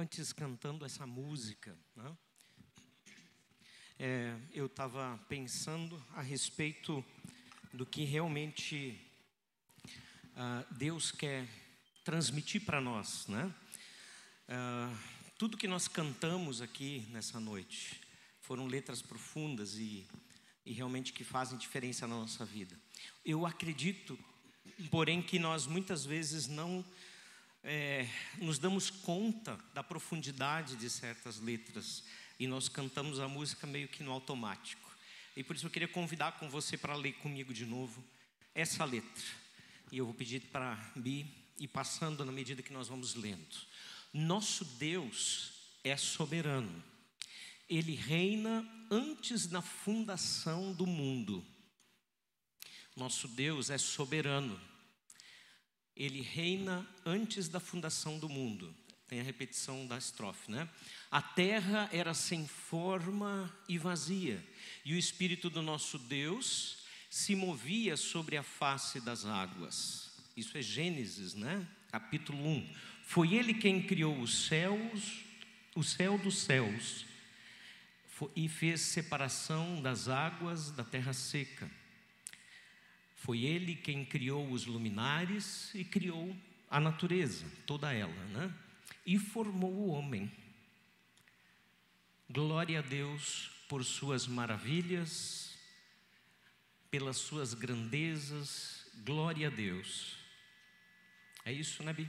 antes cantando essa música, né? é, eu estava pensando a respeito do que realmente uh, Deus quer transmitir para nós, né? Uh, tudo que nós cantamos aqui nessa noite foram letras profundas e, e realmente que fazem diferença na nossa vida. Eu acredito, porém, que nós muitas vezes não é, nos damos conta da profundidade de certas letras e nós cantamos a música meio que no automático. E por isso eu queria convidar com você para ler comigo de novo essa letra. E eu vou pedir para Bi ir passando na medida que nós vamos lendo. Nosso Deus é soberano. Ele reina antes da fundação do mundo. Nosso Deus é soberano. Ele reina antes da fundação do mundo. Tem a repetição da estrofe, né? A terra era sem forma e vazia, e o Espírito do nosso Deus se movia sobre a face das águas. Isso é Gênesis, né? Capítulo 1. Foi ele quem criou os céus, o céu dos céus, e fez separação das águas da terra seca. Foi ele quem criou os luminares e criou a natureza, toda ela, né? E formou o homem. Glória a Deus por suas maravilhas, pelas suas grandezas, glória a Deus. É isso, né, Bi?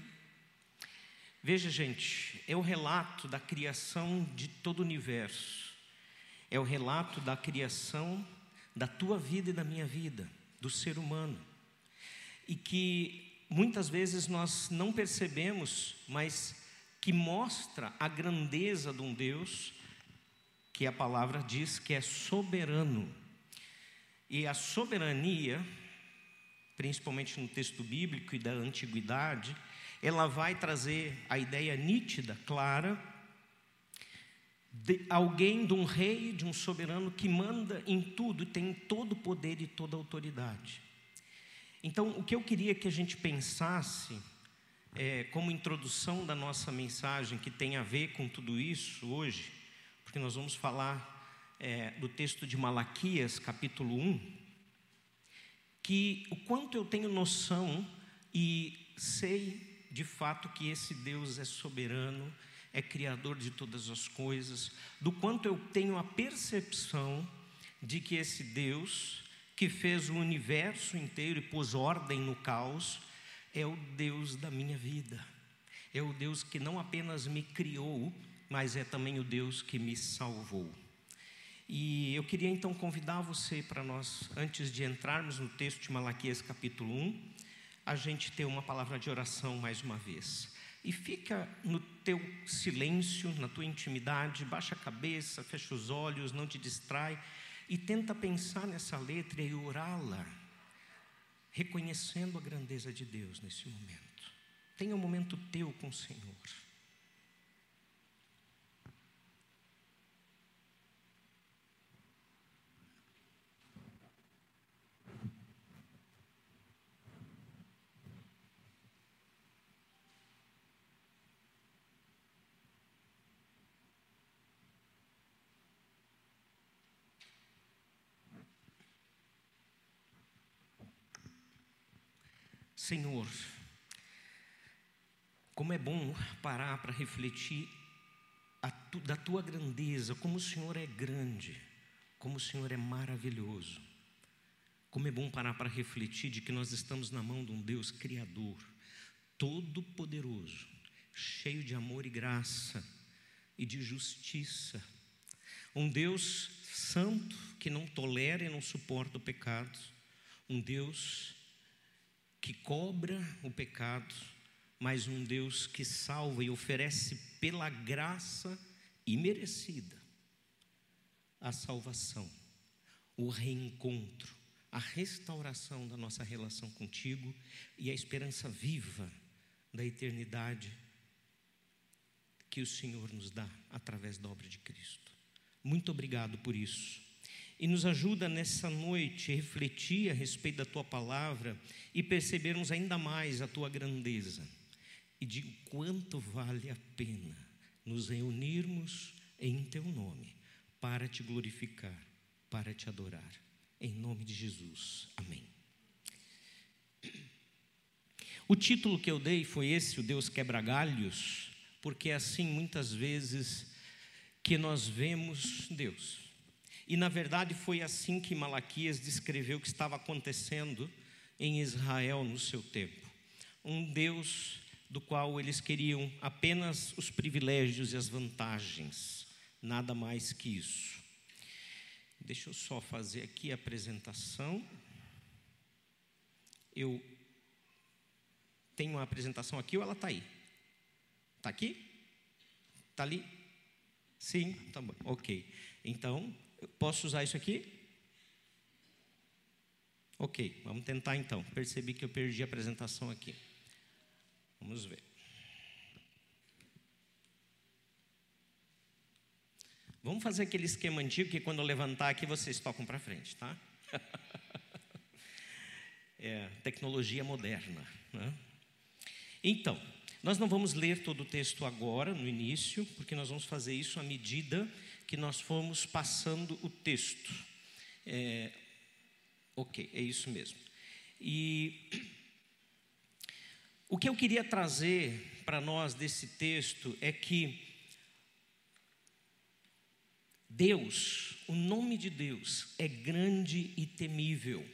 Veja, gente, é o relato da criação de todo o universo, é o relato da criação da tua vida e da minha vida, do ser humano, e que muitas vezes nós não percebemos, mas que mostra a grandeza de um Deus que a palavra diz que é soberano. E a soberania, principalmente no texto bíblico e da antiguidade, ela vai trazer a ideia nítida, clara, de alguém, de um rei, de um soberano que manda em tudo, tem todo o poder e toda a autoridade. Então, o que eu queria que a gente pensasse, é, como introdução da nossa mensagem, que tem a ver com tudo isso hoje, porque nós vamos falar é, do texto de Malaquias, capítulo 1, que o quanto eu tenho noção e sei de fato que esse Deus é soberano, é criador de todas as coisas, do quanto eu tenho a percepção de que esse Deus, que fez o universo inteiro e pôs ordem no caos, é o Deus da minha vida, é o Deus que não apenas me criou, mas é também o Deus que me salvou. E eu queria então convidar você para nós, antes de entrarmos no texto de Malaquias capítulo 1, a gente ter uma palavra de oração mais uma vez. E fica no teu silêncio, na tua intimidade, baixa a cabeça, fecha os olhos, não te distrai e tenta pensar nessa letra e orá-la, reconhecendo a grandeza de Deus nesse momento. Tenha um momento teu com o Senhor. Senhor, como é bom parar para refletir tu, da tua grandeza, como o Senhor é grande, como o Senhor é maravilhoso. Como é bom parar para refletir de que nós estamos na mão de um Deus Criador, todo-poderoso, cheio de amor e graça e de justiça. Um Deus santo que não tolera e não suporta o pecado. Um Deus que cobra o pecado, mas um Deus que salva e oferece pela graça imerecida a salvação, o reencontro, a restauração da nossa relação contigo e a esperança viva da eternidade que o Senhor nos dá através da obra de Cristo. Muito obrigado por isso e nos ajuda nessa noite a refletir a respeito da tua palavra e percebermos ainda mais a tua grandeza e de quanto vale a pena nos reunirmos em teu nome para te glorificar, para te adorar. Em nome de Jesus. Amém. O título que eu dei foi esse, o Deus quebra-galhos, porque é assim muitas vezes que nós vemos Deus. E na verdade foi assim que Malaquias descreveu o que estava acontecendo em Israel no seu tempo. Um Deus do qual eles queriam apenas os privilégios e as vantagens, nada mais que isso. Deixa eu só fazer aqui a apresentação. Eu tenho uma apresentação aqui ou ela está aí? Está aqui? Está ali? Sim, tá bom. Ok. Então, posso usar isso aqui? Ok, vamos tentar então. Percebi que eu perdi a apresentação aqui. Vamos ver. Vamos fazer aquele esquema antigo que quando eu levantar aqui vocês tocam para frente, tá? é tecnologia moderna. Né? Então, nós não vamos ler todo o texto agora, no início, porque nós vamos fazer isso à medida que nós formos passando o texto. É, ok, é isso mesmo. E o que eu queria trazer para nós desse texto é que Deus, o nome de Deus é grande e temível.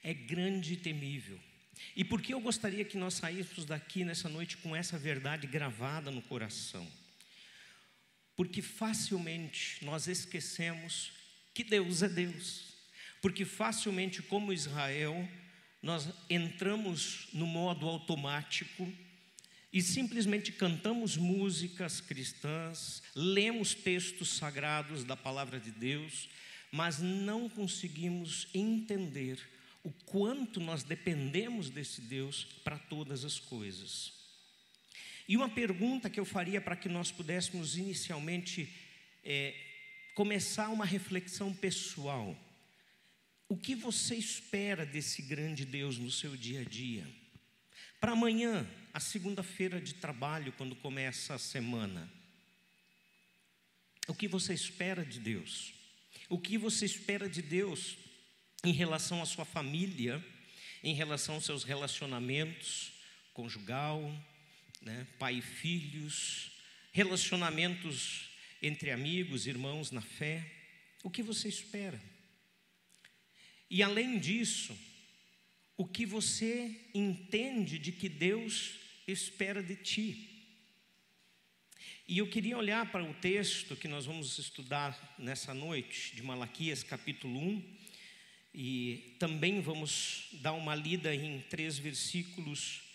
É grande e temível. E por que eu gostaria que nós saíssemos daqui nessa noite com essa verdade gravada no coração? Porque facilmente nós esquecemos que Deus é Deus. Porque facilmente, como Israel, nós entramos no modo automático e simplesmente cantamos músicas cristãs, lemos textos sagrados da palavra de Deus, mas não conseguimos entender o quanto nós dependemos desse Deus para todas as coisas. E uma pergunta que eu faria para que nós pudéssemos inicialmente é, começar uma reflexão pessoal. O que você espera desse grande Deus no seu dia a dia? Para amanhã, a segunda-feira de trabalho, quando começa a semana. O que você espera de Deus? O que você espera de Deus em relação à sua família, em relação aos seus relacionamentos conjugal, né, pai e filhos, relacionamentos entre amigos, irmãos na fé? O que você espera? E além disso, o que você entende de que Deus espera de ti? E eu queria olhar para o texto que nós vamos estudar nessa noite, de Malaquias capítulo 1, e também vamos dar uma lida em três versículos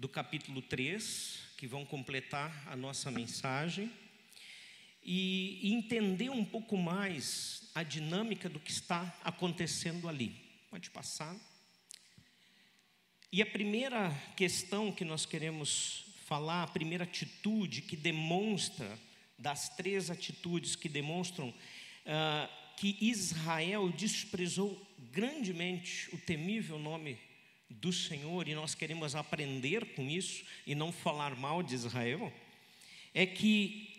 do capítulo 3, que vão completar a nossa mensagem, e entender um pouco mais a dinâmica do que está acontecendo ali. Pode passar. E a primeira questão que nós queremos falar, a primeira atitude que demonstra, das três atitudes que demonstram uh, que Israel desprezou grandemente o temível nome do Senhor, e nós queremos aprender com isso e não falar mal de Israel, é que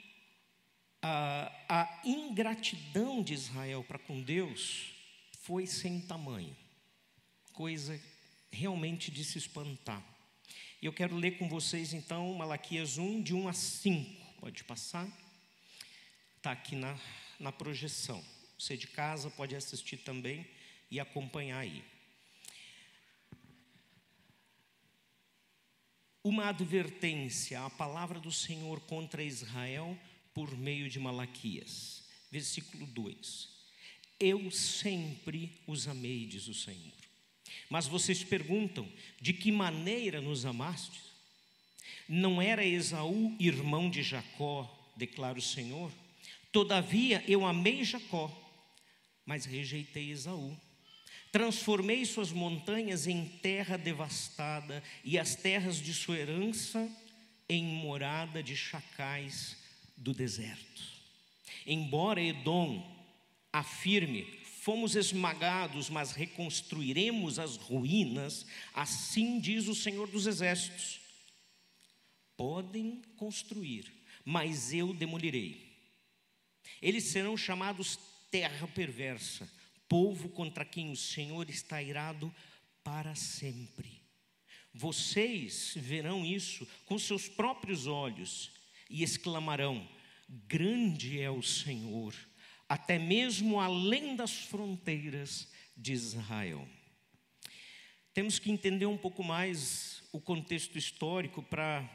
a, a ingratidão de Israel para com Deus foi sem tamanho, coisa realmente de se espantar. E eu quero ler com vocês então Malaquias 1, de 1 a 5. Pode passar? Está aqui na, na projeção. Você de casa pode assistir também e acompanhar aí. Uma advertência, a palavra do Senhor contra Israel por meio de Malaquias. Versículo 2: Eu sempre os amei, diz o Senhor. Mas vocês perguntam: de que maneira nos amaste? Não era Esaú irmão de Jacó, declara o Senhor? Todavia eu amei Jacó, mas rejeitei Esaú. Transformei suas montanhas em terra devastada e as terras de sua herança em morada de chacais do deserto. Embora Edom afirme, fomos esmagados, mas reconstruiremos as ruínas, assim diz o Senhor dos Exércitos. Podem construir, mas eu demolirei. Eles serão chamados terra perversa, povo contra quem o Senhor está irado para sempre. Vocês verão isso com seus próprios olhos e exclamarão: Grande é o Senhor, até mesmo além das fronteiras de Israel. Temos que entender um pouco mais o contexto histórico para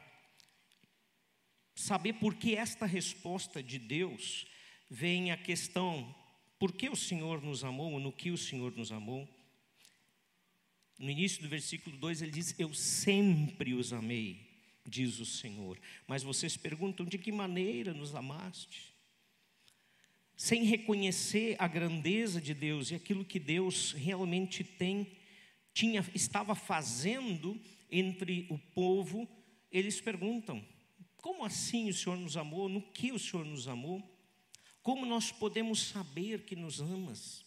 saber por que esta resposta de Deus vem a questão: por que o Senhor nos amou, no que o Senhor nos amou? No início do versículo 2 ele diz: Eu sempre os amei, diz o Senhor. Mas vocês perguntam: de que maneira nos amaste? Sem reconhecer a grandeza de Deus e aquilo que Deus realmente tem, tinha, estava fazendo entre o povo, eles perguntam: como assim o Senhor nos amou? No que o Senhor nos amou? Como nós podemos saber que nos amas?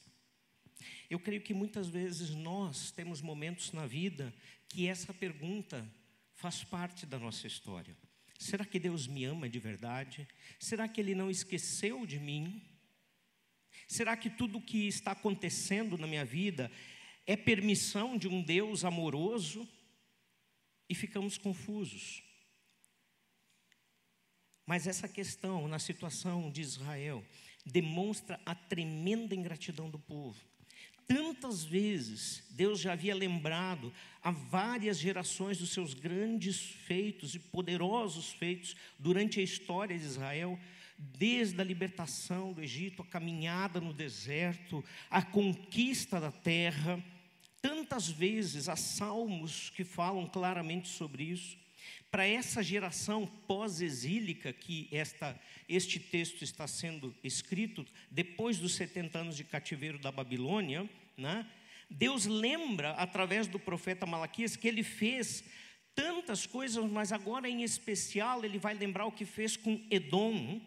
Eu creio que muitas vezes nós temos momentos na vida que essa pergunta faz parte da nossa história. Será que Deus me ama de verdade? Será que Ele não esqueceu de mim? Será que tudo o que está acontecendo na minha vida é permissão de um Deus amoroso? E ficamos confusos. Mas essa questão, na situação de Israel, demonstra a tremenda ingratidão do povo. Tantas vezes Deus já havia lembrado a várias gerações dos seus grandes feitos e poderosos feitos durante a história de Israel, desde a libertação do Egito, a caminhada no deserto, a conquista da terra. Tantas vezes há salmos que falam claramente sobre isso para essa geração pós-exílica que esta, este texto está sendo escrito, depois dos 70 anos de cativeiro da Babilônia, né, Deus lembra, através do profeta Malaquias, que ele fez tantas coisas, mas agora em especial ele vai lembrar o que fez com Edom,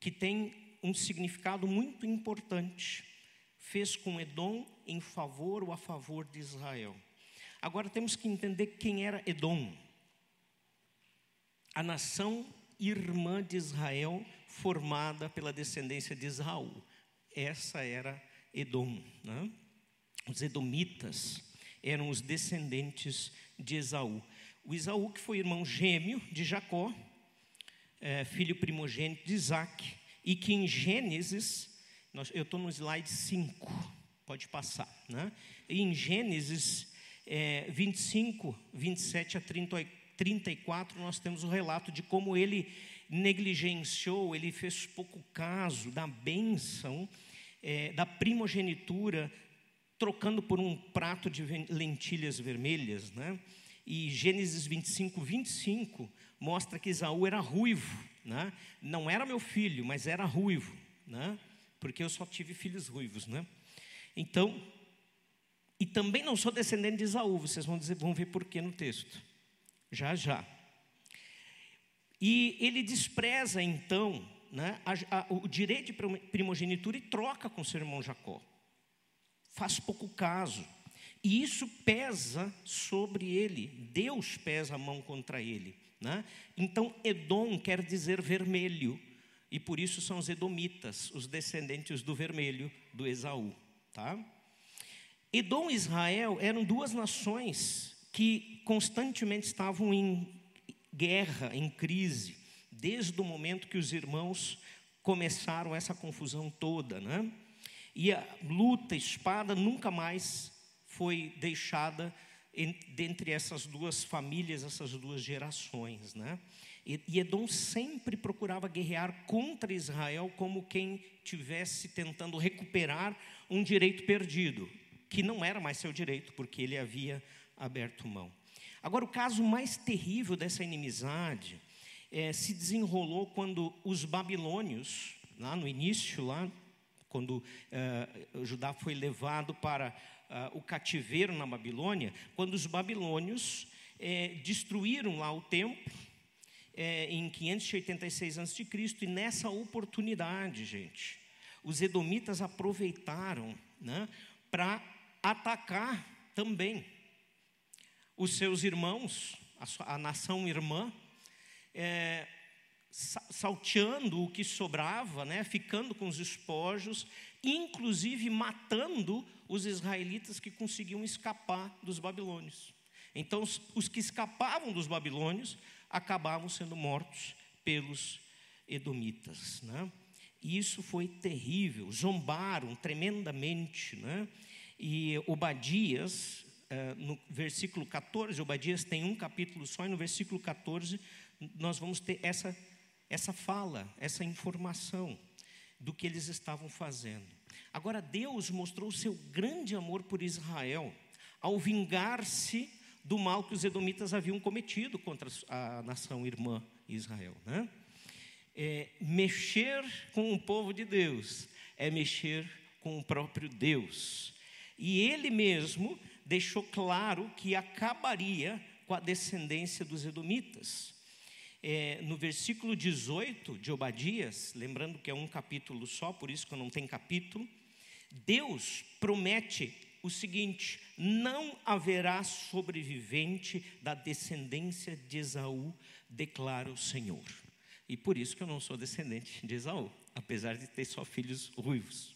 que tem um significado muito importante. Fez com Edom em favor ou a favor de Israel. Agora temos que entender quem era Edom a nação irmã de Israel, formada pela descendência de Esaú. Essa era Edom. Né? Os edomitas eram os descendentes de Esaú. O Esaú, que foi irmão gêmeo de Jacó, é, filho primogênito de Isaac, e que em Gênesis, nós, eu estou no slide 5, pode passar, né? E em Gênesis é, 25, 27 a 38. 34, nós temos o relato de como ele negligenciou, ele fez pouco caso da bênção, é, da primogenitura, trocando por um prato de lentilhas vermelhas. Né? E Gênesis 25, 25 mostra que Esaú era ruivo. Né? Não era meu filho, mas era ruivo. Né? Porque eu só tive filhos ruivos. Né? Então, e também não sou descendente de Esaú, vocês vão, dizer, vão ver por que no texto já já. E ele despreza então né, a, a, o direito de primogenitura e troca com seu irmão Jacó. Faz pouco caso. E isso pesa sobre ele. Deus pesa a mão contra ele. Né? Então, Edom quer dizer vermelho. E por isso são os edomitas, os descendentes do vermelho, do Esaú. Tá? Edom e Israel eram duas nações que constantemente estavam em guerra, em crise, desde o momento que os irmãos começaram essa confusão toda, né? E a luta, espada, nunca mais foi deixada dentre essas duas famílias, essas duas gerações, né? E, Edom sempre procurava guerrear contra Israel como quem tivesse tentando recuperar um direito perdido, que não era mais seu direito, porque ele havia aberto mão. Agora, o caso mais terrível dessa inimizade é, se desenrolou quando os babilônios, lá no início, lá, quando é, Judá foi levado para é, o cativeiro na Babilônia, quando os babilônios é, destruíram lá o templo, em 586 a.C., e nessa oportunidade, gente, os edomitas aproveitaram né, para atacar também os seus irmãos, a, sua, a nação irmã, é, salteando o que sobrava, né, ficando com os espojos, inclusive matando os israelitas que conseguiam escapar dos babilônios. Então, os, os que escapavam dos babilônios acabavam sendo mortos pelos edomitas. Né? E isso foi terrível, zombaram tremendamente. Né? E Obadias, eh, no versículo 14, Obadias tem um capítulo só, e no versículo 14 nós vamos ter essa essa fala, essa informação do que eles estavam fazendo. Agora, Deus mostrou seu grande amor por Israel ao vingar-se do mal que os edomitas haviam cometido contra a nação irmã Israel. Né? É, mexer com o povo de Deus é mexer com o próprio Deus. E ele mesmo deixou claro que acabaria com a descendência dos edomitas é, no versículo 18 de Obadias, lembrando que é um capítulo só, por isso que não tenho capítulo, Deus promete o seguinte: não haverá sobrevivente da descendência de Esaú, declara o Senhor. E por isso que eu não sou descendente de Esaú, apesar de ter só filhos ruivos.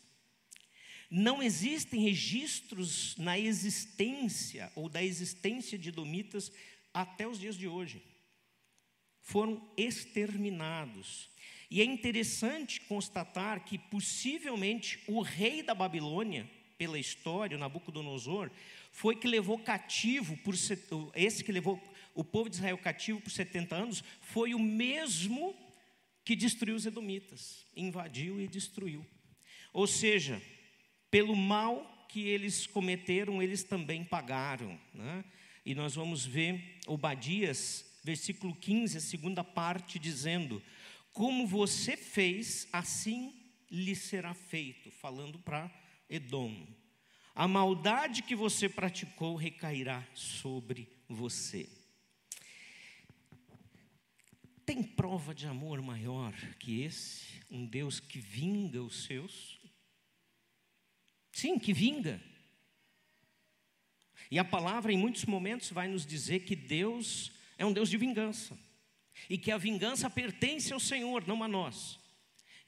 Não existem registros na existência ou da existência de Domitas até os dias de hoje foram exterminados. E é interessante constatar que possivelmente o rei da Babilônia, pela história, Nabucodonosor, foi que levou cativo por esse que levou o povo de Israel cativo por 70 anos, foi o mesmo que destruiu os edomitas, invadiu e destruiu. Ou seja, pelo mal que eles cometeram, eles também pagaram. Né? E nós vamos ver Obadias versículo 15, a segunda parte, dizendo: Como você fez, assim lhe será feito, falando para Edom. A maldade que você praticou recairá sobre você. Tem prova de amor maior que esse? Um Deus que vinga os seus? Sim, que vinga. E a palavra, em muitos momentos, vai nos dizer que Deus é um Deus de vingança. E que a vingança pertence ao Senhor, não a nós.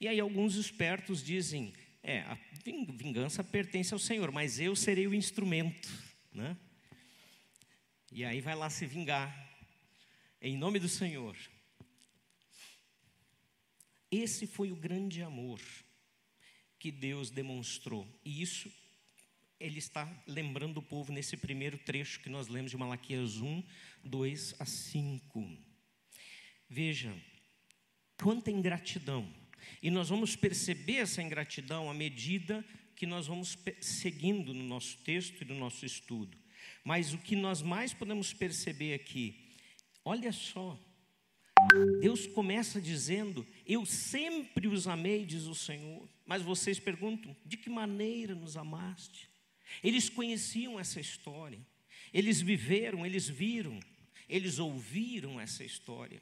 E aí alguns espertos dizem: é, a vingança pertence ao Senhor, mas eu serei o instrumento. Né? E aí vai lá se vingar, em nome do Senhor. Esse foi o grande amor que Deus demonstrou. E isso ele está lembrando o povo nesse primeiro trecho que nós lemos de Malaquias 1, 2 a 5. Veja, quanta ingratidão. E nós vamos perceber essa ingratidão à medida que nós vamos seguindo no nosso texto e no nosso estudo. Mas o que nós mais podemos perceber aqui, olha só, Deus começa dizendo: Eu sempre os amei, diz o Senhor. Mas vocês perguntam: De que maneira nos amaste? Eles conheciam essa história, eles viveram, eles viram, eles ouviram essa história,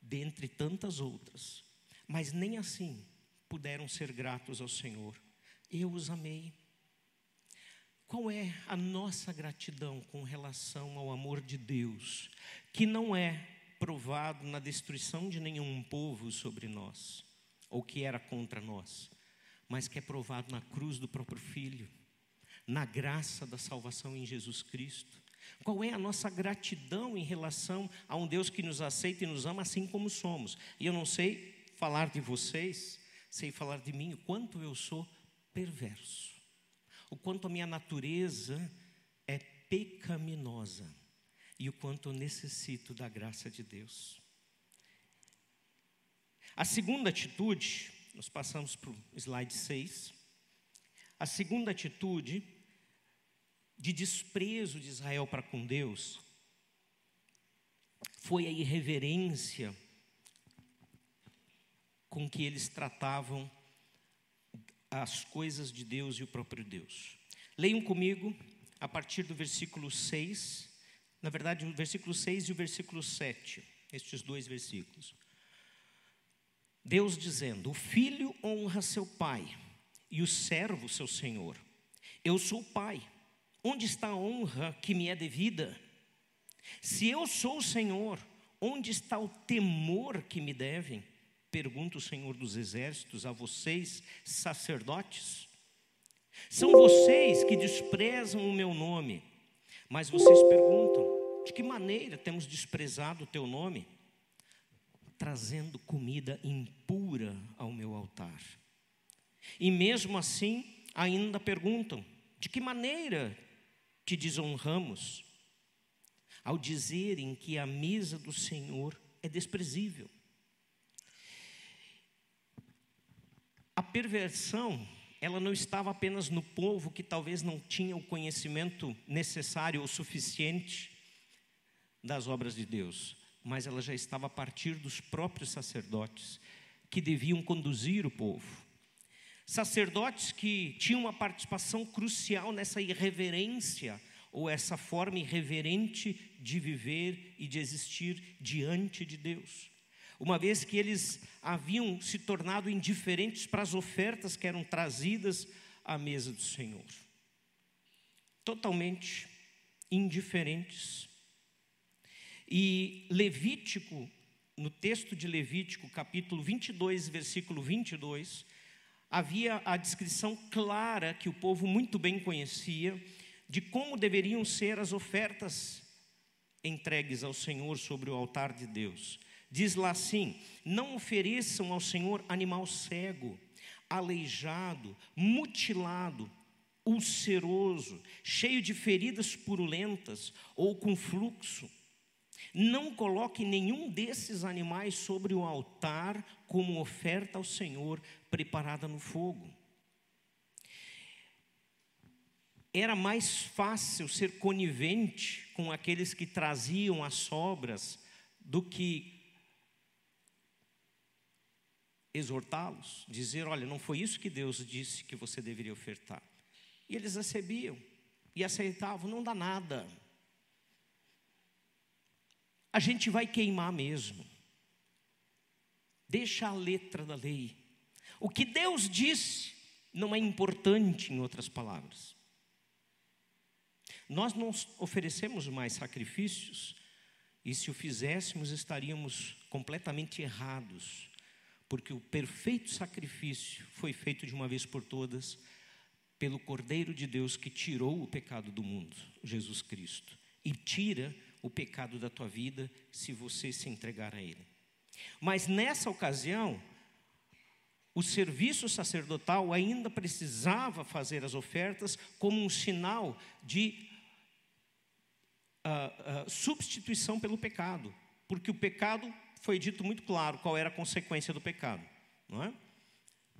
dentre tantas outras, mas nem assim puderam ser gratos ao Senhor. Eu os amei. Qual é a nossa gratidão com relação ao amor de Deus, que não é provado na destruição de nenhum povo sobre nós, ou que era contra nós, mas que é provado na cruz do próprio Filho, na graça da salvação em Jesus Cristo. Qual é a nossa gratidão em relação a um Deus que nos aceita e nos ama assim como somos? E eu não sei falar de vocês, sei falar de mim, o quanto eu sou perverso, o quanto a minha natureza é pecaminosa e o quanto eu necessito da graça de Deus. A segunda atitude nós passamos para o slide 6. A segunda atitude de desprezo de Israel para com Deus foi a irreverência com que eles tratavam as coisas de Deus e o próprio Deus. Leiam comigo a partir do versículo 6, na verdade, o versículo 6 e o versículo 7, estes dois versículos. Deus dizendo: O filho honra seu pai, e o servo seu senhor. Eu sou pai. Onde está a honra que me é devida? Se eu sou o Senhor, Onde está o temor que me devem? Pergunta o Senhor dos Exércitos a vocês, sacerdotes. São vocês que desprezam o meu nome, mas vocês perguntam: de que maneira temos desprezado o teu nome? Trazendo comida impura ao meu altar. E mesmo assim, ainda perguntam: de que maneira te desonramos? Ao dizerem que a mesa do Senhor é desprezível. A perversão, ela não estava apenas no povo que talvez não tinha o conhecimento necessário ou suficiente das obras de Deus, mas ela já estava a partir dos próprios sacerdotes que deviam conduzir o povo. Sacerdotes que tinham uma participação crucial nessa irreverência ou essa forma irreverente de viver e de existir diante de Deus. Uma vez que eles haviam se tornado indiferentes para as ofertas que eram trazidas à mesa do Senhor. Totalmente indiferentes. E Levítico, no texto de Levítico, capítulo 22, versículo 22, havia a descrição clara que o povo muito bem conhecia de como deveriam ser as ofertas entregues ao Senhor sobre o altar de Deus. Diz lá assim: Não ofereçam ao Senhor animal cego, aleijado, mutilado, ulceroso, cheio de feridas purulentas ou com fluxo. Não coloque nenhum desses animais sobre o altar como oferta ao Senhor, preparada no fogo. Era mais fácil ser conivente com aqueles que traziam as sobras do que exortá-los, dizer: olha, não foi isso que Deus disse que você deveria ofertar. E eles recebiam e aceitavam, não dá nada. A gente vai queimar mesmo. Deixa a letra da lei. O que Deus disse não é importante, em outras palavras. Nós não oferecemos mais sacrifícios, e se o fizéssemos, estaríamos completamente errados, porque o perfeito sacrifício foi feito de uma vez por todas pelo Cordeiro de Deus que tirou o pecado do mundo, Jesus Cristo, e tira o pecado da tua vida se você se entregar a Ele. Mas nessa ocasião, o serviço sacerdotal ainda precisava fazer as ofertas como um sinal de uh, uh, substituição pelo pecado, porque o pecado foi dito muito claro qual era a consequência do pecado, não é?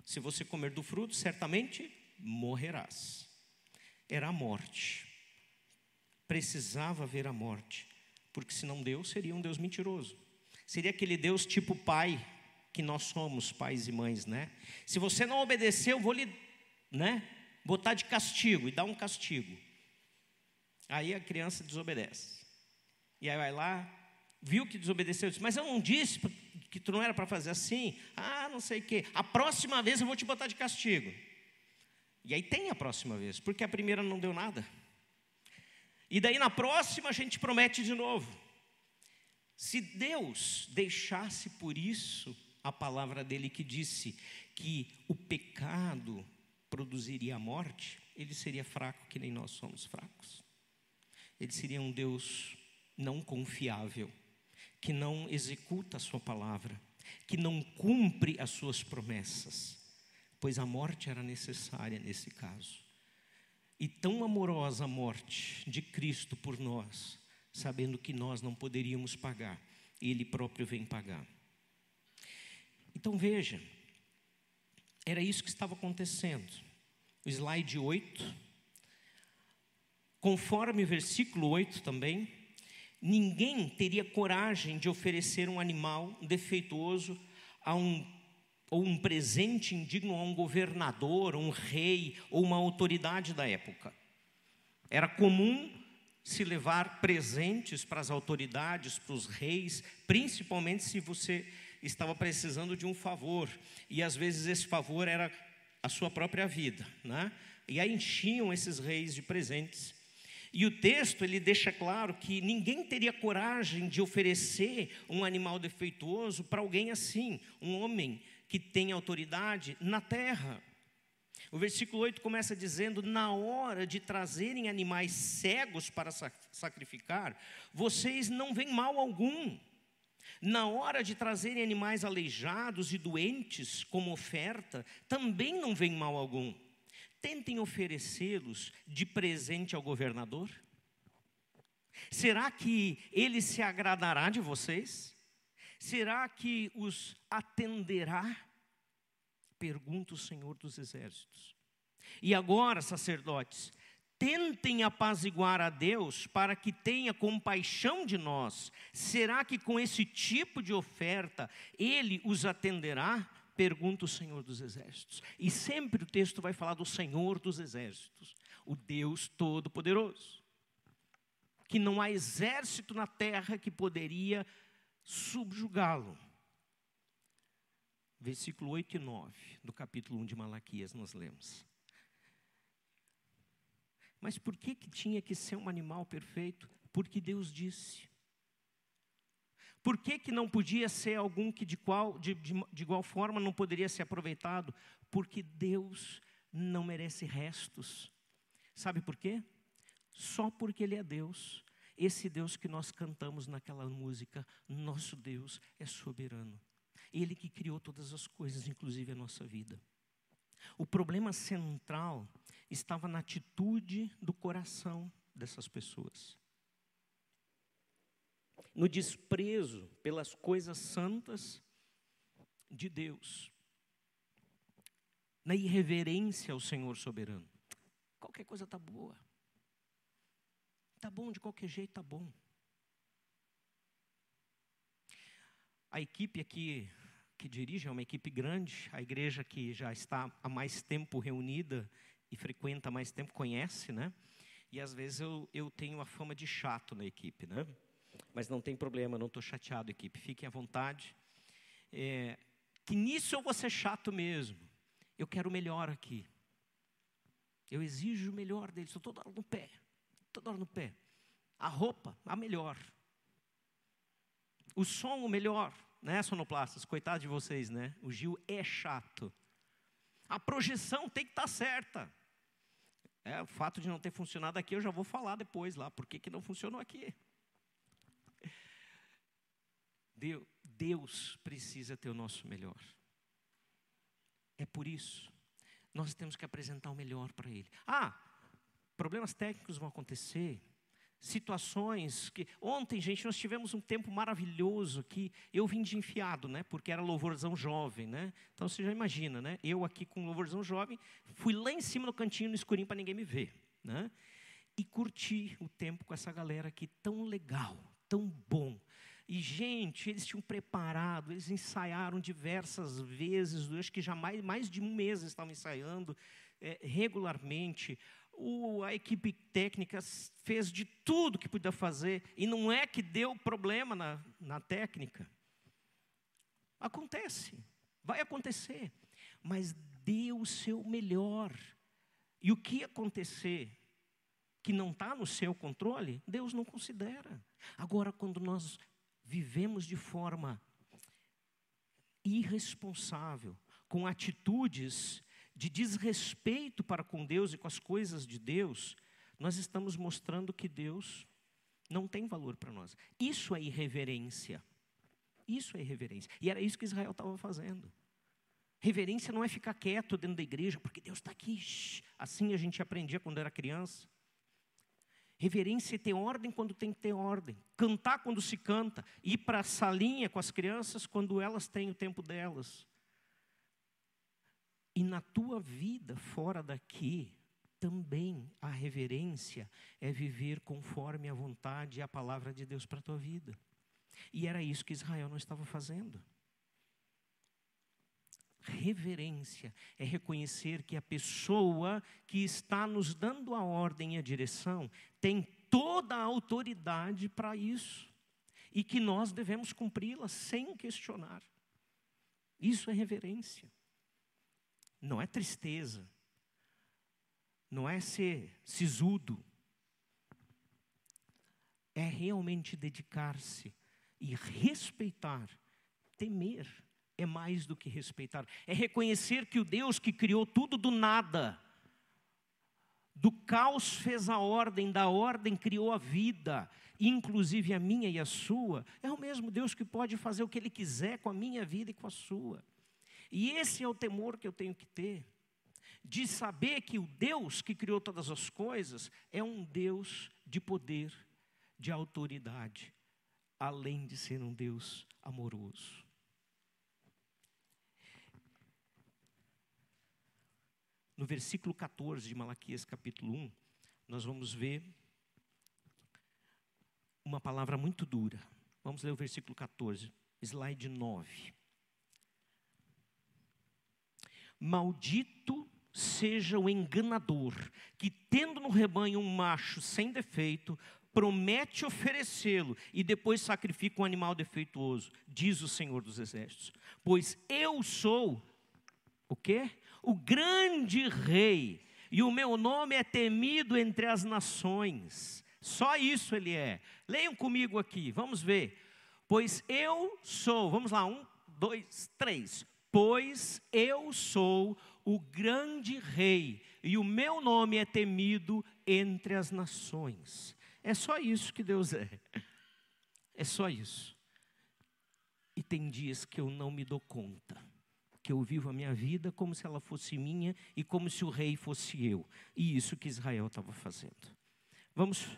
Se você comer do fruto, certamente morrerás. Era a morte. Precisava haver a morte, porque senão Deus seria um Deus mentiroso. Seria aquele Deus tipo pai que nós somos pais e mães, né? Se você não obedecer, eu vou lhe, né, botar de castigo e dar um castigo. Aí a criança desobedece. E aí vai lá, viu que desobedeceu, disse, mas eu não disse que tu não era para fazer assim. Ah, não sei o quê. A próxima vez eu vou te botar de castigo. E aí tem a próxima vez, porque a primeira não deu nada. E daí na próxima a gente promete de novo. Se Deus deixasse por isso a palavra dele que disse que o pecado produziria a morte, ele seria fraco que nem nós somos fracos. Ele seria um Deus não confiável, que não executa a sua palavra, que não cumpre as suas promessas, pois a morte era necessária nesse caso. E tão amorosa morte de Cristo por nós, sabendo que nós não poderíamos pagar, Ele próprio vem pagar. Então veja, era isso que estava acontecendo. O slide 8, conforme o versículo 8 também, ninguém teria coragem de oferecer um animal defeituoso a um ou um presente indigno a um governador, um rei ou uma autoridade da época. Era comum se levar presentes para as autoridades, para os reis, principalmente se você estava precisando de um favor, e às vezes esse favor era a sua própria vida, né? E aí enchiam esses reis de presentes. E o texto ele deixa claro que ninguém teria coragem de oferecer um animal defeituoso para alguém assim, um homem que tem autoridade na terra. O versículo 8 começa dizendo: Na hora de trazerem animais cegos para sacrificar, vocês não veem mal algum. Na hora de trazerem animais aleijados e doentes como oferta, também não vem mal algum. Tentem oferecê-los de presente ao governador. Será que ele se agradará de vocês? Será que os atenderá? Pergunta o Senhor dos Exércitos. E agora, sacerdotes, tentem apaziguar a Deus para que tenha compaixão de nós. Será que com esse tipo de oferta ele os atenderá? Pergunta o Senhor dos Exércitos. E sempre o texto vai falar do Senhor dos Exércitos, o Deus Todo-Poderoso. Que não há exército na terra que poderia subjugá-lo. Versículo 8 e 9 do capítulo 1 de Malaquias, nós lemos. Mas por que, que tinha que ser um animal perfeito? Porque Deus disse. Por que, que não podia ser algum que de, qual, de, de, de igual forma não poderia ser aproveitado? Porque Deus não merece restos. Sabe por quê? Só porque Ele é Deus. Esse Deus que nós cantamos naquela música, nosso Deus é soberano. Ele que criou todas as coisas, inclusive a nossa vida. O problema central estava na atitude do coração dessas pessoas. No desprezo pelas coisas santas de Deus. Na irreverência ao Senhor soberano. Qualquer coisa está boa. Está bom, de qualquer jeito está bom. A equipe aqui que dirige é uma equipe grande, a igreja que já está há mais tempo reunida e frequenta há mais tempo conhece, né? E às vezes eu, eu tenho a fama de chato na equipe, né? Mas não tem problema, não estou chateado, equipe, fiquem à vontade. É, que nisso eu vou ser chato mesmo. Eu quero o melhor aqui. Eu exijo o melhor deles, estou toda hora no pé, toda hora no pé. A roupa, a melhor. O som, o melhor né, sonoplastas? Coitado de vocês, né? O Gil é chato. A projeção tem que estar tá certa. É, o fato de não ter funcionado aqui, eu já vou falar depois lá, por que, não funcionou aqui. Deus, Deus precisa ter o nosso melhor. É por isso, nós temos que apresentar o melhor para Ele. Ah, problemas técnicos vão acontecer, situações que ontem, gente, nós tivemos um tempo maravilhoso que eu vim de enfiado, né? Porque era louvorzão jovem, né? Então você já imagina, né? Eu aqui com louvorzão jovem, fui lá em cima no cantinho no escurinho para ninguém me ver, né? E curti o tempo com essa galera aqui tão legal, tão bom. E, gente, eles tinham preparado, eles ensaiaram diversas vezes, acho que já mais, mais de um mês estavam ensaiando é, regularmente o, a equipe técnica fez de tudo que podia fazer, e não é que deu problema na, na técnica. Acontece, vai acontecer, mas dê o seu melhor. E o que acontecer que não está no seu controle, Deus não considera. Agora, quando nós vivemos de forma irresponsável, com atitudes de desrespeito para com Deus e com as coisas de Deus, nós estamos mostrando que Deus não tem valor para nós. Isso é irreverência. Isso é irreverência. E era isso que Israel estava fazendo. Reverência não é ficar quieto dentro da igreja, porque Deus está aqui. Assim a gente aprendia quando era criança. Reverência é ter ordem quando tem que ter ordem. Cantar quando se canta. Ir para a salinha com as crianças quando elas têm o tempo delas. E na tua vida fora daqui, também a reverência é viver conforme a vontade e a palavra de Deus para a tua vida. E era isso que Israel não estava fazendo. Reverência é reconhecer que a pessoa que está nos dando a ordem e a direção tem toda a autoridade para isso e que nós devemos cumpri-la sem questionar. Isso é reverência não é tristeza, não é ser sisudo, é realmente dedicar-se e respeitar, temer é mais do que respeitar, é reconhecer que o Deus que criou tudo do nada, do caos fez a ordem, da ordem criou a vida, inclusive a minha e a sua, é o mesmo Deus que pode fazer o que Ele quiser com a minha vida e com a sua. E esse é o temor que eu tenho que ter, de saber que o Deus que criou todas as coisas é um Deus de poder, de autoridade, além de ser um Deus amoroso. No versículo 14 de Malaquias, capítulo 1, nós vamos ver uma palavra muito dura. Vamos ler o versículo 14, slide 9. Maldito seja o enganador, que tendo no rebanho um macho sem defeito, promete oferecê-lo e depois sacrifica um animal defeituoso, diz o Senhor dos Exércitos. Pois eu sou o quê? O grande rei, e o meu nome é temido entre as nações. Só isso ele é. Leiam comigo aqui, vamos ver. Pois eu sou, vamos lá, um, dois, três. Pois eu sou o grande rei, e o meu nome é temido entre as nações. É só isso que Deus é. É só isso. E tem dias que eu não me dou conta que eu vivo a minha vida como se ela fosse minha e como se o rei fosse eu. E isso que Israel estava fazendo. Vamos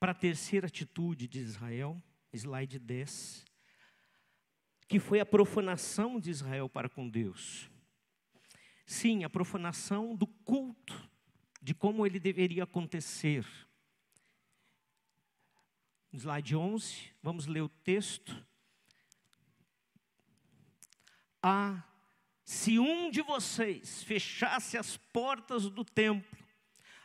para a terceira atitude de Israel, slide 10, que foi a profanação de Israel para com Deus. Sim, a profanação do culto, de como ele deveria acontecer. Slide 11, vamos ler o texto. A se um de vocês fechasse as portas do templo,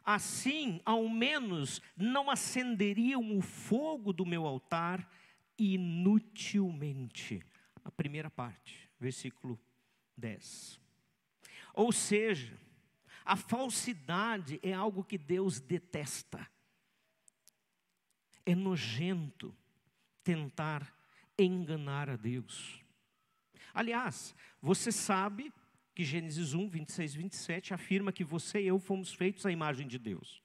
assim, ao menos, não acenderiam o fogo do meu altar inutilmente. A primeira parte, versículo 10. Ou seja, a falsidade é algo que Deus detesta. É nojento tentar enganar a Deus. Aliás, você sabe que Gênesis 1, 26 e 27 afirma que você e eu fomos feitos à imagem de Deus.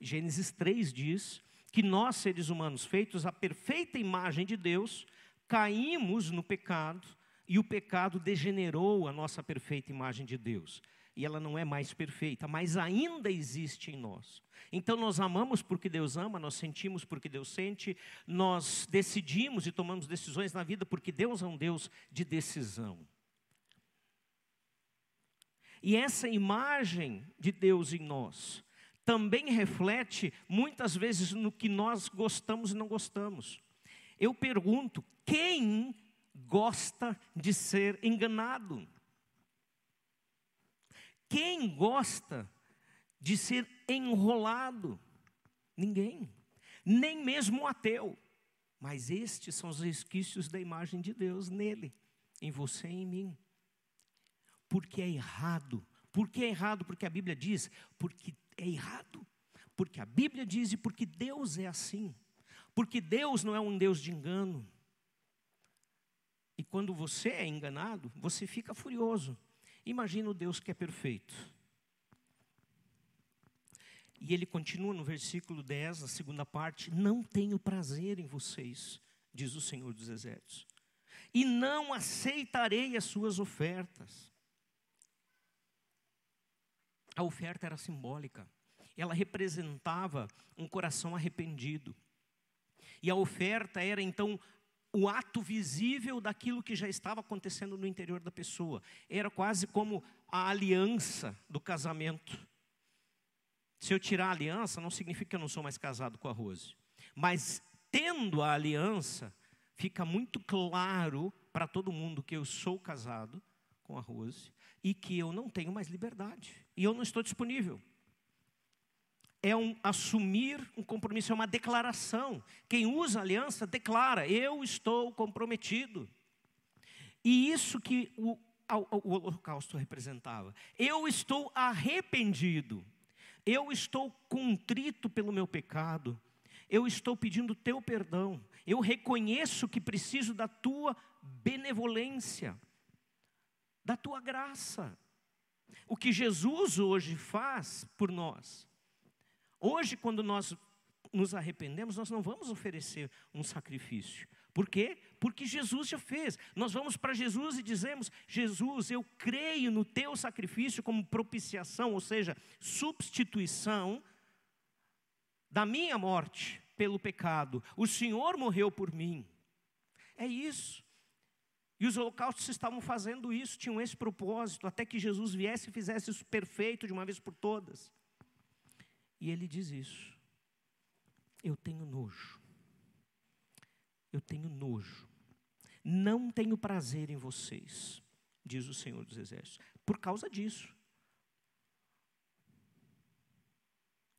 Gênesis 3 diz que nós, seres humanos, feitos à perfeita imagem de Deus, caímos no pecado e o pecado degenerou a nossa perfeita imagem de Deus e ela não é mais perfeita, mas ainda existe em nós. Então nós amamos porque Deus ama, nós sentimos porque Deus sente, nós decidimos e tomamos decisões na vida porque Deus é um Deus de decisão. E essa imagem de Deus em nós também reflete muitas vezes no que nós gostamos e não gostamos. Eu pergunto: quem gosta de ser enganado? Quem gosta de ser enrolado? Ninguém, nem mesmo o ateu. Mas estes são os resquícios da imagem de Deus nele, em você e em mim. Porque é errado. Por que é errado? Porque a Bíblia diz, porque é errado. Porque a Bíblia diz e porque Deus é assim. Porque Deus não é um Deus de engano. E quando você é enganado, você fica furioso. Imagina o Deus que é perfeito. E ele continua no versículo 10, a segunda parte: Não tenho prazer em vocês, diz o Senhor dos Exércitos, e não aceitarei as suas ofertas. A oferta era simbólica, ela representava um coração arrependido. E a oferta era então o ato visível daquilo que já estava acontecendo no interior da pessoa. Era quase como a aliança do casamento. Se eu tirar a aliança, não significa que eu não sou mais casado com a Rose. Mas tendo a aliança, fica muito claro para todo mundo que eu sou casado com a Rose e que eu não tenho mais liberdade. E eu não estou disponível é um assumir um compromisso, é uma declaração. Quem usa aliança declara: eu estou comprometido. E isso que o, o holocausto representava. Eu estou arrependido. Eu estou contrito pelo meu pecado. eu estou pedindo o teu perdão. Eu reconheço que preciso da tua benevolência, da tua graça. O que Jesus hoje faz por nós. Hoje, quando nós nos arrependemos, nós não vamos oferecer um sacrifício. Por quê? Porque Jesus já fez. Nós vamos para Jesus e dizemos: Jesus, eu creio no teu sacrifício como propiciação, ou seja, substituição da minha morte pelo pecado. O Senhor morreu por mim. É isso. E os holocaustos estavam fazendo isso, tinham esse propósito, até que Jesus viesse e fizesse isso perfeito de uma vez por todas. E ele diz isso. Eu tenho nojo. Eu tenho nojo. Não tenho prazer em vocês, diz o Senhor dos Exércitos, por causa disso.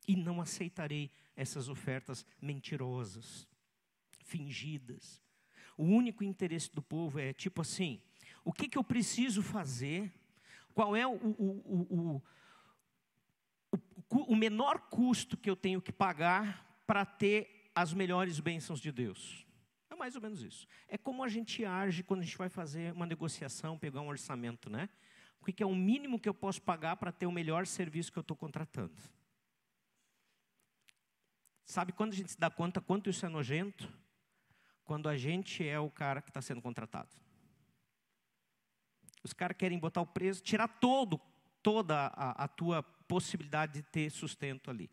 E não aceitarei essas ofertas mentirosas, fingidas. O único interesse do povo é tipo assim: o que, que eu preciso fazer? Qual é o, o, o, o, menor custo que eu tenho que pagar para ter as melhores bênçãos de Deus? É mais ou menos isso. É como a gente age quando a gente vai fazer uma negociação, pegar um orçamento, né? O que é o mínimo que eu posso pagar para ter o melhor serviço que eu estou contratando? Sabe quando a gente se dá conta quanto isso é nojento? Quando a gente é o cara que está sendo contratado. Os caras querem botar o preço, tirar todo, toda a, a tua possibilidade de ter sustento ali.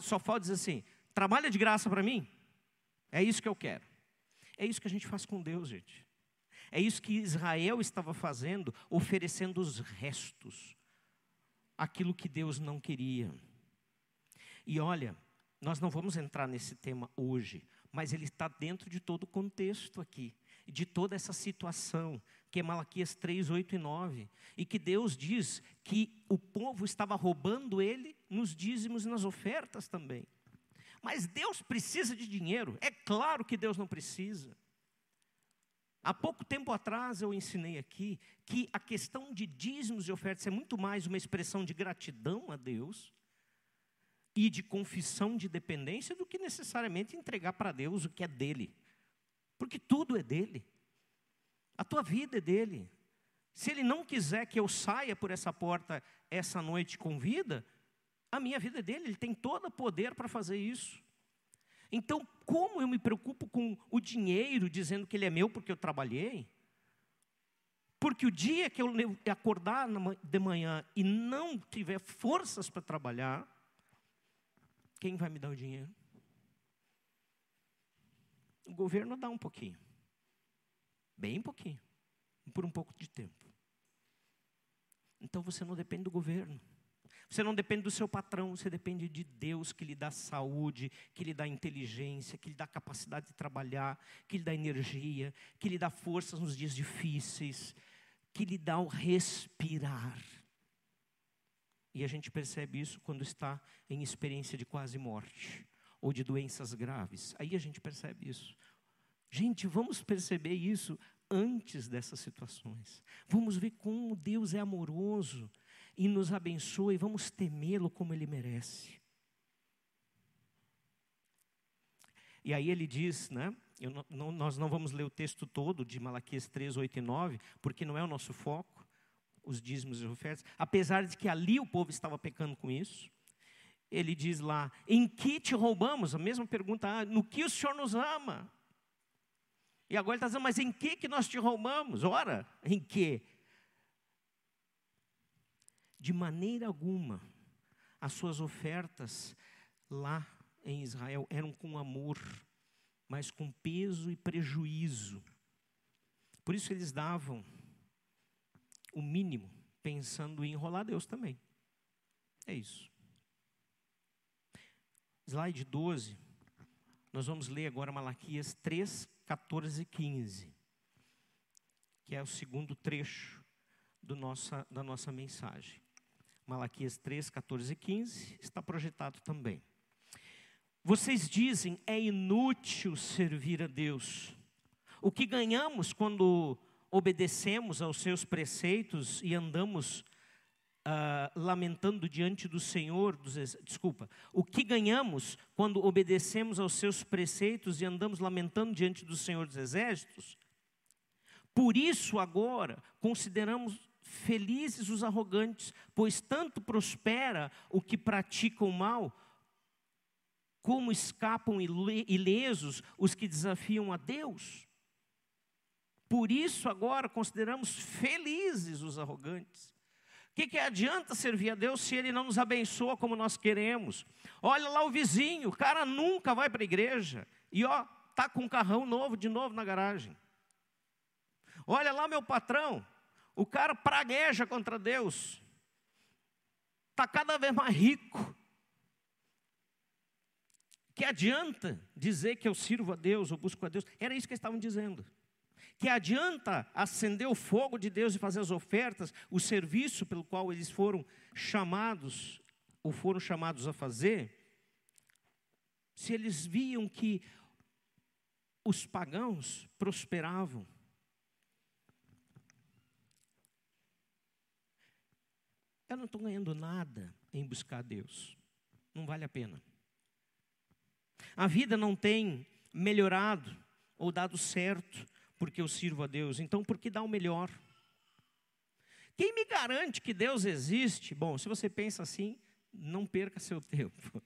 Só falta dizer assim: trabalha de graça para mim? É isso que eu quero. É isso que a gente faz com Deus, gente. É isso que Israel estava fazendo, oferecendo os restos, aquilo que Deus não queria. E olha, nós não vamos entrar nesse tema hoje, mas ele está dentro de todo o contexto aqui, de toda essa situação, que é Malaquias 3, 8 e 9, e que Deus diz que o povo estava roubando ele nos dízimos e nas ofertas também. Mas Deus precisa de dinheiro? É claro que Deus não precisa. Há pouco tempo atrás eu ensinei aqui que a questão de dízimos e ofertas é muito mais uma expressão de gratidão a Deus e de confissão de dependência do que necessariamente entregar para Deus o que é dele. Porque tudo é dele. A tua vida é dele. Se ele não quiser que eu saia por essa porta essa noite com vida, a minha vida é dele, ele tem todo o poder para fazer isso. Então, como eu me preocupo com o dinheiro, dizendo que ele é meu porque eu trabalhei? Porque o dia que eu acordar de manhã e não tiver forças para trabalhar, quem vai me dar o dinheiro? O governo dá um pouquinho. Bem pouquinho. Por um pouco de tempo. Então você não depende do governo. Você não depende do seu patrão, você depende de Deus que lhe dá saúde, que lhe dá inteligência, que lhe dá capacidade de trabalhar, que lhe dá energia, que lhe dá forças nos dias difíceis, que lhe dá o respirar. E a gente percebe isso quando está em experiência de quase morte ou de doenças graves. Aí a gente percebe isso. Gente, vamos perceber isso antes dessas situações. Vamos ver como Deus é amoroso e nos abençoa e vamos temê-lo como ele merece. E aí ele diz, né? Não, nós não vamos ler o texto todo de Malaquias 3, 8 e 9, porque não é o nosso foco os dízimos e ofertas, apesar de que ali o povo estava pecando com isso. Ele diz lá: Em que te roubamos? A mesma pergunta, ah, no que o Senhor nos ama? E agora ele está dizendo, mas em que, que nós te roubamos? Ora, em que? De maneira alguma, as suas ofertas lá em Israel eram com amor, mas com peso e prejuízo. Por isso eles davam o mínimo, pensando em enrolar Deus também. É isso. Slide 12. Nós vamos ler agora Malaquias 3, 14 e 15, que é o segundo trecho nossa, da nossa mensagem. Malaquias 3, 14 e 15 está projetado também. Vocês dizem é inútil servir a Deus. O que ganhamos quando obedecemos aos seus preceitos e andamos uh, lamentando diante do Senhor, dos, desculpa, o que ganhamos quando obedecemos aos seus preceitos e andamos lamentando diante do Senhor dos Exércitos? Por isso, agora, consideramos felizes os arrogantes, pois tanto prospera o que pratica o mal, como escapam ilesos os que desafiam a Deus. Por isso, agora, consideramos felizes os arrogantes. Que, que adianta servir a Deus se Ele não nos abençoa como nós queremos? Olha lá o vizinho, o cara nunca vai para a igreja. E ó, tá com um carrão novo de novo na garagem. Olha lá meu patrão, o cara pragueja contra Deus. Está cada vez mais rico. Que adianta dizer que eu sirvo a Deus, ou busco a Deus? Era isso que eles estavam dizendo que adianta acender o fogo de Deus e fazer as ofertas, o serviço pelo qual eles foram chamados, ou foram chamados a fazer, se eles viam que os pagãos prosperavam. Eu não estou ganhando nada em buscar Deus, não vale a pena. A vida não tem melhorado ou dado certo porque eu sirvo a Deus, então por que dar o melhor? Quem me garante que Deus existe? Bom, se você pensa assim, não perca seu tempo,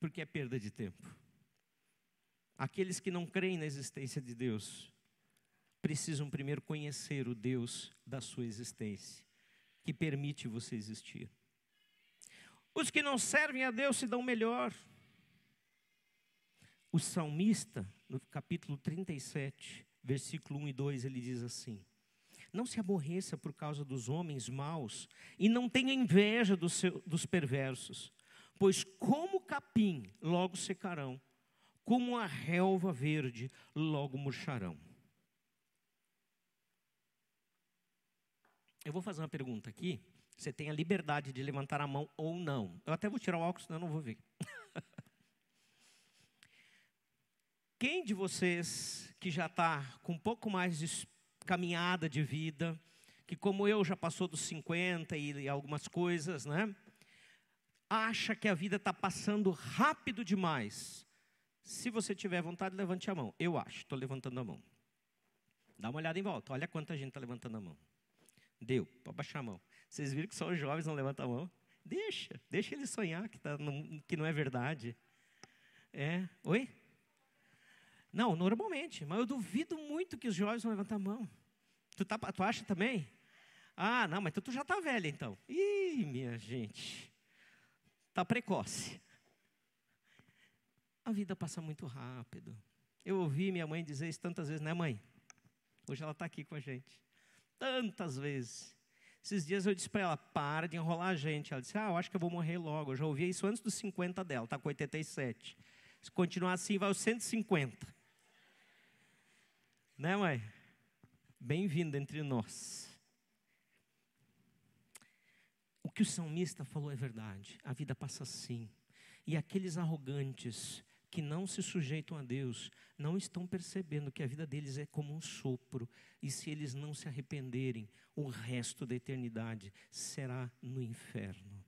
porque é perda de tempo. Aqueles que não creem na existência de Deus precisam primeiro conhecer o Deus da sua existência, que permite você existir. Os que não servem a Deus se dão melhor. O salmista, no capítulo 37, versículo 1 e 2, ele diz assim: Não se aborreça por causa dos homens maus e não tenha inveja dos, seu, dos perversos, pois como capim logo secarão, como a relva verde logo murcharão. Eu vou fazer uma pergunta aqui. Você tem a liberdade de levantar a mão ou não. Eu até vou tirar o óculos, senão eu não vou ver. Quem de vocês que já está com um pouco mais de caminhada de vida, que como eu já passou dos 50 e algumas coisas, né? Acha que a vida está passando rápido demais. Se você tiver vontade, levante a mão. Eu acho, estou levantando a mão. Dá uma olhada em volta, olha quanta gente está levantando a mão. Deu, pode baixar a mão. Vocês viram que só os jovens não levantam a mão? Deixa, deixa ele sonhar que, tá, que não é verdade. É, oi? Não, normalmente, mas eu duvido muito que os jovens vão levantar a mão. Tu, tá, tu acha também? Ah, não, mas tu, tu já está velha então. Ih, minha gente, está precoce. A vida passa muito rápido. Eu ouvi minha mãe dizer isso tantas vezes, né, mãe? Hoje ela está aqui com a gente. Tantas vezes. Esses dias eu disse para ela: para de enrolar a gente. Ela disse: ah, eu acho que eu vou morrer logo. Eu já ouvi isso antes dos 50 dela, está com 87. Se continuar assim, vai aos 150. Né, mãe? Bem-vinda entre nós. O que o salmista falou é verdade. A vida passa assim. E aqueles arrogantes que não se sujeitam a Deus não estão percebendo que a vida deles é como um sopro. E se eles não se arrependerem, o resto da eternidade será no inferno.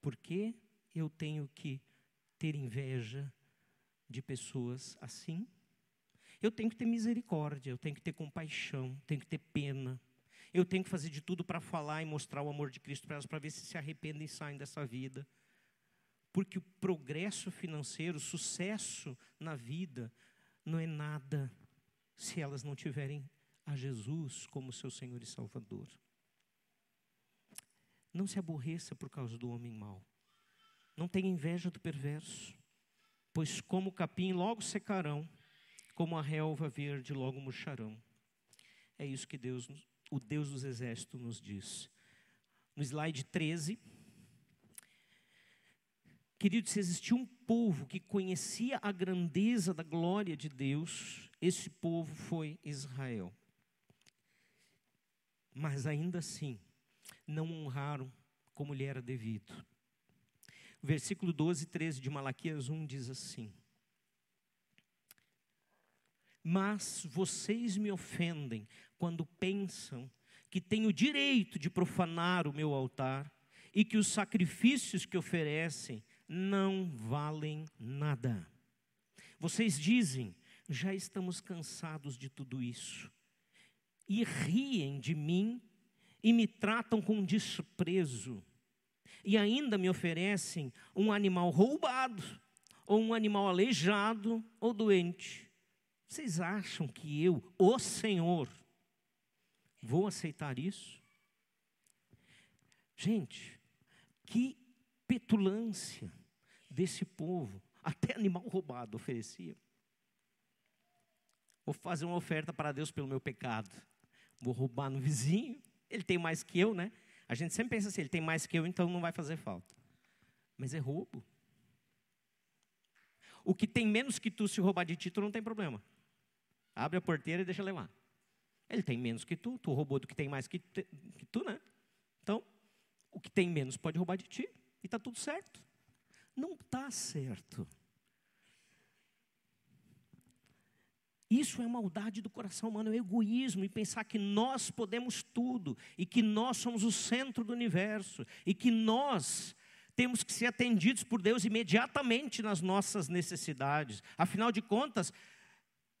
Por que eu tenho que ter inveja de pessoas assim? Eu tenho que ter misericórdia, eu tenho que ter compaixão, tenho que ter pena. Eu tenho que fazer de tudo para falar e mostrar o amor de Cristo para elas, para ver se se arrependem e saem dessa vida. Porque o progresso financeiro, o sucesso na vida, não é nada se elas não tiverem a Jesus como seu Senhor e Salvador. Não se aborreça por causa do homem mau. Não tenha inveja do perverso, pois como o capim logo secarão como a relva verde logo murcharão. É isso que Deus, o Deus dos exércitos nos diz. No slide 13, querido, se existiu um povo que conhecia a grandeza da glória de Deus, esse povo foi Israel. Mas ainda assim, não honraram como lhe era devido. Versículo 12 e 13 de Malaquias 1 diz assim: Mas vocês me ofendem quando pensam que têm o direito de profanar o meu altar e que os sacrifícios que oferecem não valem nada. Vocês dizem, já estamos cansados de tudo isso, e riem de mim e me tratam com desprezo, e ainda me oferecem um animal roubado, ou um animal aleijado ou doente. Vocês acham que eu, o Senhor, vou aceitar isso? Gente, que petulância desse povo, até animal roubado oferecia. Vou fazer uma oferta para Deus pelo meu pecado. Vou roubar no vizinho, ele tem mais que eu, né? A gente sempre pensa assim, ele tem mais que eu, então não vai fazer falta. Mas é roubo. O que tem menos que tu, se roubar de ti, tu não tem problema. Abre a porteira e deixa levar. Ele tem menos que tu, tu roubou do que tem mais que, te, que tu, né? Então, o que tem menos pode roubar de ti. E está tudo certo. Não está certo. Isso é maldade do coração humano, é egoísmo e pensar que nós podemos tudo e que nós somos o centro do universo e que nós temos que ser atendidos por Deus imediatamente nas nossas necessidades. Afinal de contas,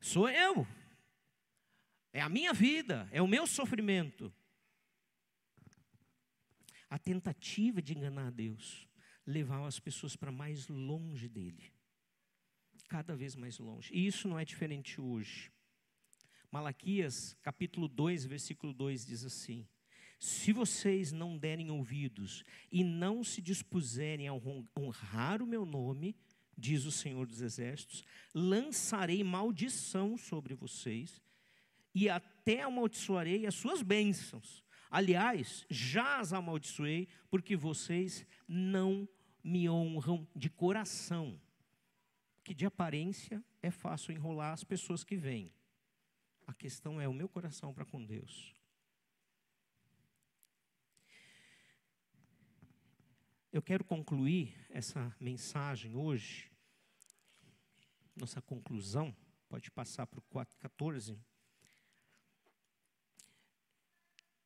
sou eu. É a minha vida, é o meu sofrimento. A tentativa de enganar Deus levava as pessoas para mais longe dele cada vez mais longe. E isso não é diferente hoje. Malaquias, capítulo 2, versículo 2 diz assim: Se vocês não derem ouvidos e não se dispuserem a honrar o meu nome, diz o Senhor dos Exércitos, lançarei maldição sobre vocês e até amaldiçoarei as suas bênçãos. Aliás, já as amaldiçoei porque vocês não me honram de coração que de aparência é fácil enrolar as pessoas que vêm. A questão é o meu coração para com Deus. Eu quero concluir essa mensagem hoje, nossa conclusão, pode passar para o 14.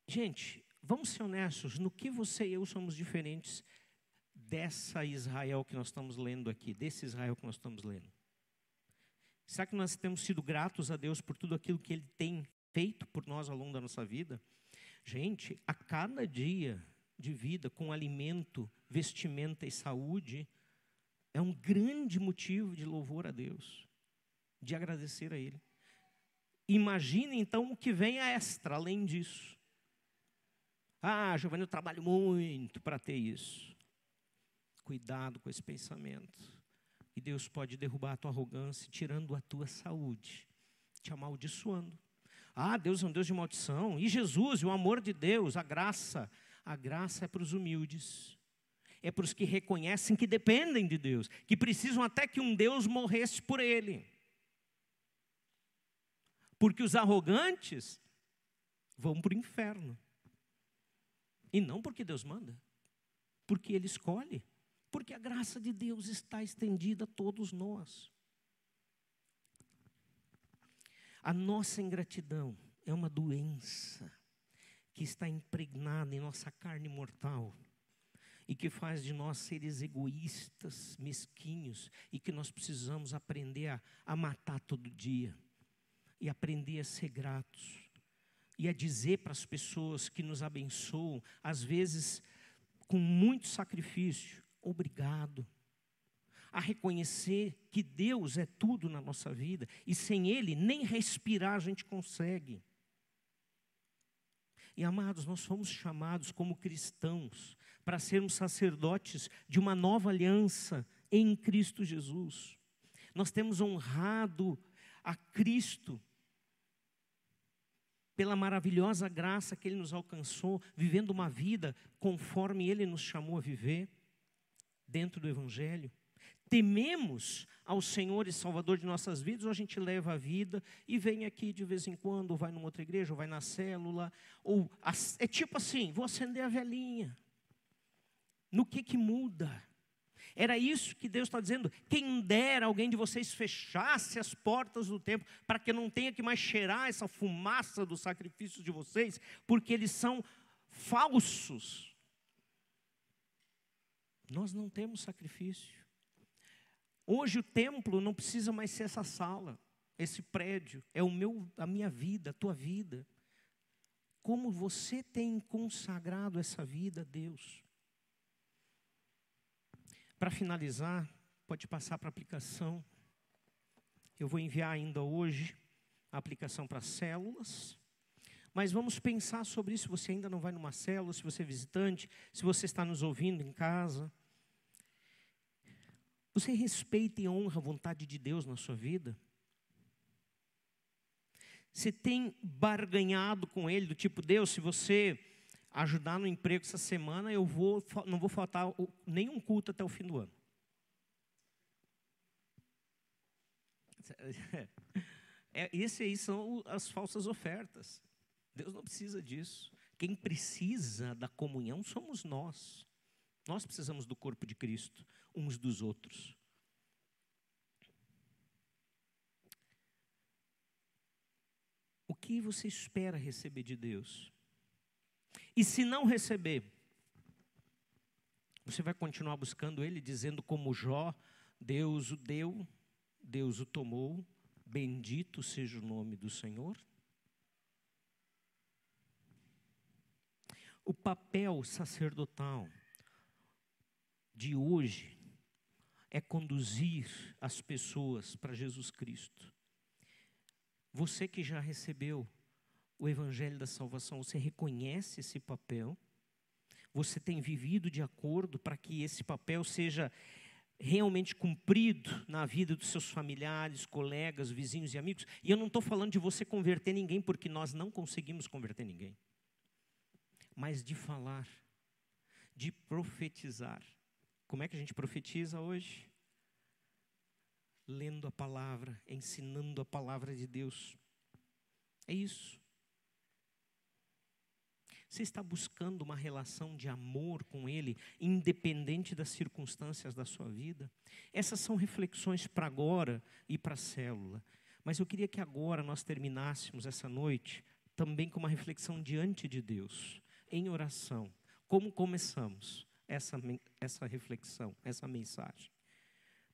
Gente, vamos ser honestos, no que você e eu somos diferentes dessa Israel que nós estamos lendo aqui, desse Israel que nós estamos lendo? Será que nós temos sido gratos a Deus por tudo aquilo que Ele tem feito por nós ao longo da nossa vida? Gente, a cada dia de vida com alimento, vestimenta e saúde, é um grande motivo de louvor a Deus, de agradecer a Ele. Imagine então o que vem a extra além disso. Ah, Giovanni, eu trabalho muito para ter isso. Cuidado com esse pensamento. E Deus pode derrubar a tua arrogância, tirando a tua saúde, te amaldiçoando. Ah, Deus é um Deus de maldição. E Jesus, o amor de Deus, a graça. A graça é para os humildes. É para os que reconhecem que dependem de Deus, que precisam até que um Deus morresse por ele. Porque os arrogantes vão para o inferno. E não porque Deus manda, porque Ele escolhe. Porque a graça de Deus está estendida a todos nós. A nossa ingratidão é uma doença que está impregnada em nossa carne mortal e que faz de nós seres egoístas, mesquinhos e que nós precisamos aprender a, a matar todo dia e aprender a ser gratos e a dizer para as pessoas que nos abençoam, às vezes com muito sacrifício, obrigado. A reconhecer que Deus é tudo na nossa vida e sem Ele nem respirar a gente consegue. E amados, nós fomos chamados como cristãos para sermos sacerdotes de uma nova aliança em Cristo Jesus. Nós temos honrado a Cristo pela maravilhosa graça que Ele nos alcançou, vivendo uma vida conforme Ele nos chamou a viver dentro do Evangelho? Tememos ao Senhor e Salvador de nossas vidas, ou a gente leva a vida e vem aqui de vez em quando, ou vai numa outra igreja, ou vai na célula, ou é tipo assim, vou acender a velhinha. No que que muda? Era isso que Deus está dizendo. Quem dera alguém de vocês fechasse as portas do templo, para que não tenha que mais cheirar essa fumaça dos sacrifícios de vocês, porque eles são falsos. Nós não temos sacrifício. Hoje o templo não precisa mais ser essa sala, esse prédio, é o meu, a minha vida, a tua vida. Como você tem consagrado essa vida a Deus? Para finalizar, pode passar para a aplicação. Eu vou enviar ainda hoje a aplicação para células. Mas vamos pensar sobre isso. Você ainda não vai numa célula, se você é visitante, se você está nos ouvindo em casa. Você respeita e honra a vontade de Deus na sua vida? Você tem barganhado com Ele, do tipo, Deus, se você ajudar no emprego essa semana, eu vou, não vou faltar nenhum culto até o fim do ano. É, esse aí são as falsas ofertas. Deus não precisa disso. Quem precisa da comunhão somos nós. Nós precisamos do corpo de Cristo, uns dos outros. O que você espera receber de Deus? E se não receber, você vai continuar buscando Ele, dizendo como Jó: Deus o deu, Deus o tomou, bendito seja o nome do Senhor? O papel sacerdotal de hoje é conduzir as pessoas para Jesus Cristo. Você que já recebeu o Evangelho da Salvação, você reconhece esse papel? Você tem vivido de acordo para que esse papel seja realmente cumprido na vida dos seus familiares, colegas, vizinhos e amigos? E eu não estou falando de você converter ninguém, porque nós não conseguimos converter ninguém, mas de falar, de profetizar. Como é que a gente profetiza hoje? Lendo a palavra, ensinando a palavra de Deus. É isso. Você está buscando uma relação de amor com Ele, independente das circunstâncias da sua vida? Essas são reflexões para agora e para a célula. Mas eu queria que agora nós terminássemos essa noite também com uma reflexão diante de Deus, em oração. Como começamos? essa, essa reflexão, essa mensagem.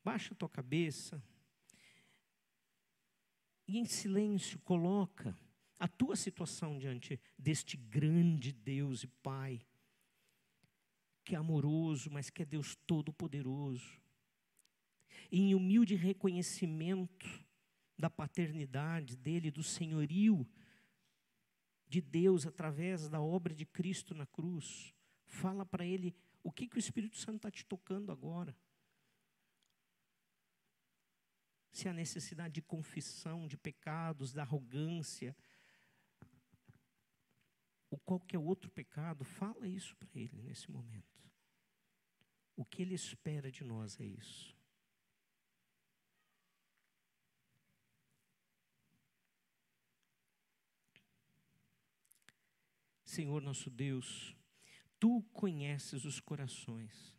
Baixa a tua cabeça e em silêncio coloca a tua situação diante deste grande Deus e Pai, que é amoroso, mas que é Deus todo-poderoso. Em humilde reconhecimento da paternidade dele, do senhorio de Deus através da obra de Cristo na cruz, fala para ele o que, que o Espírito Santo está te tocando agora? Se a necessidade de confissão de pecados, da arrogância, ou qualquer outro pecado, fala isso para ele nesse momento. O que ele espera de nós é isso. Senhor nosso Deus, Tu conheces os corações.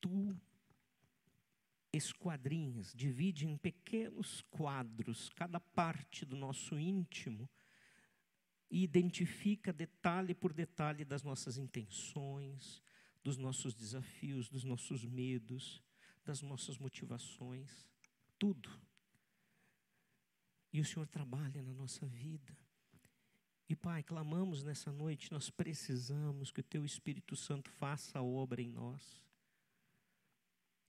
Tu esquadrinhas, divide em pequenos quadros cada parte do nosso íntimo e identifica detalhe por detalhe das nossas intenções, dos nossos desafios, dos nossos medos, das nossas motivações, tudo. E o Senhor trabalha na nossa vida. E Pai, clamamos nessa noite, nós precisamos que o Teu Espírito Santo faça a obra em nós.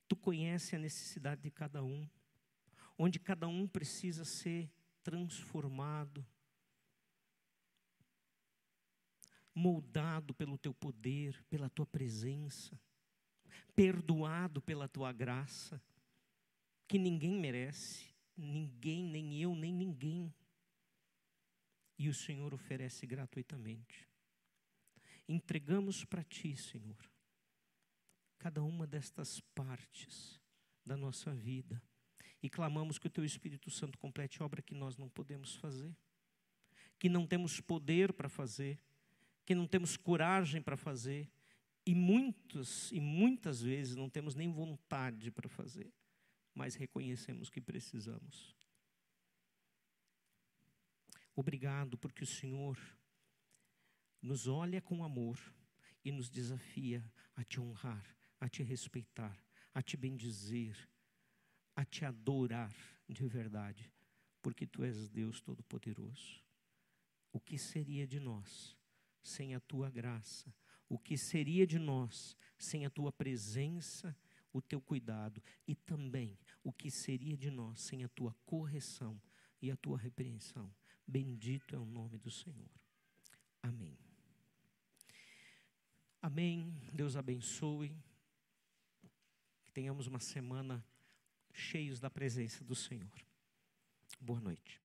Tu conhece a necessidade de cada um, onde cada um precisa ser transformado, moldado pelo Teu poder, pela Tua presença, perdoado pela Tua graça, que ninguém merece, ninguém, nem eu, nem ninguém e o Senhor oferece gratuitamente. Entregamos para Ti, Senhor, cada uma destas partes da nossa vida e clamamos que o Teu Espírito Santo complete obra que nós não podemos fazer, que não temos poder para fazer, que não temos coragem para fazer, E muitos e muitas vezes não temos nem vontade para fazer, mas reconhecemos que precisamos. Obrigado porque o Senhor nos olha com amor e nos desafia a te honrar, a te respeitar, a te bendizer, a te adorar de verdade, porque tu és Deus Todo-Poderoso. O que seria de nós sem a tua graça? O que seria de nós sem a tua presença, o teu cuidado? E também o que seria de nós sem a tua correção e a tua repreensão? Bendito é o nome do Senhor. Amém. Amém. Deus abençoe. Que tenhamos uma semana cheios da presença do Senhor. Boa noite.